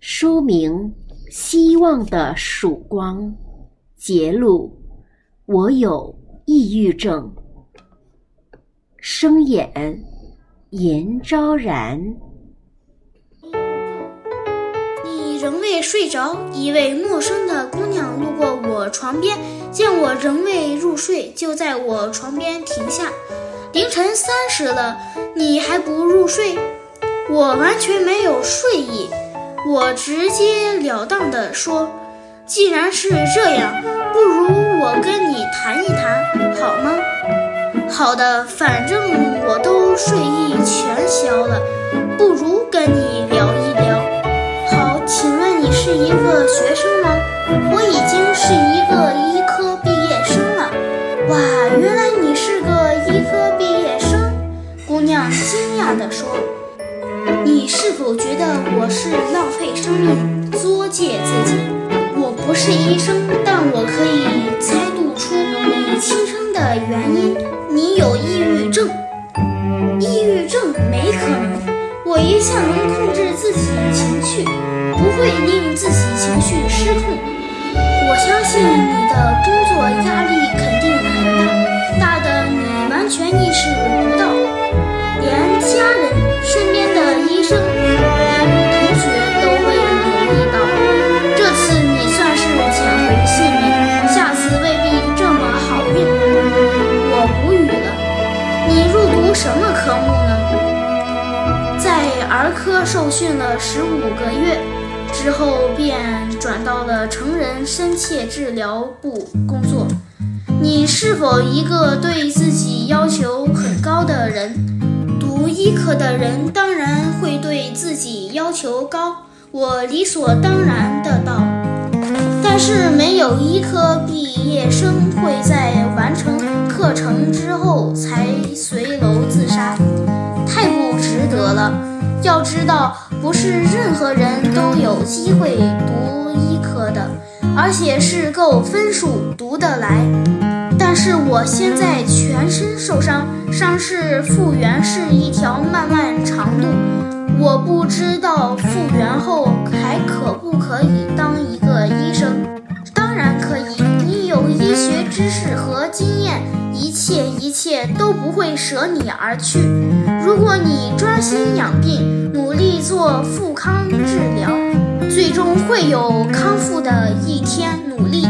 书名《希望的曙光》，节录：我有抑郁症。声演：严昭然。你仍未睡着，一位陌生的姑娘路过我床边，见我仍未入睡，就在我床边停下。凌晨三时了，你还不入睡？我完全没有睡意，我直截了当地说：“既然是这样，不如我跟你谈一谈，好吗？”“好的，反正我都睡意全消了，不如跟你聊一聊。”“好，请问你是一个学生吗？”“我已经是一个医科毕业生了。”“哇，原来你是个医科毕业生！”姑娘惊讶地说。你是否觉得我是浪费生命、作践自己？我不是医生，但我可以猜度出你轻生的原因。你有抑郁症。抑郁症没可能，我一向能控制自己情绪，不会令自己情绪失控。我相信你的工作压力肯儿科受训了十五个月之后，便转到了成人深切治疗部工作。你是否一个对自己要求很高的人？读医科的人当然会对自己要求高，我理所当然的道。但是没有医科毕业生会在完成课程之后才随楼自杀，太不值得了。要知道，不是任何人都有机会读医科的，而且是够分数读得来。但是我现在全身受伤，伤势复原是一条漫漫长路。我不知道复原后还可不可以当一个医生。当然可以，你有医学知识和经验，一切一切都不会舍你而去。如果你专心养病，努力做复康治疗，最终会有康复的一天。努力。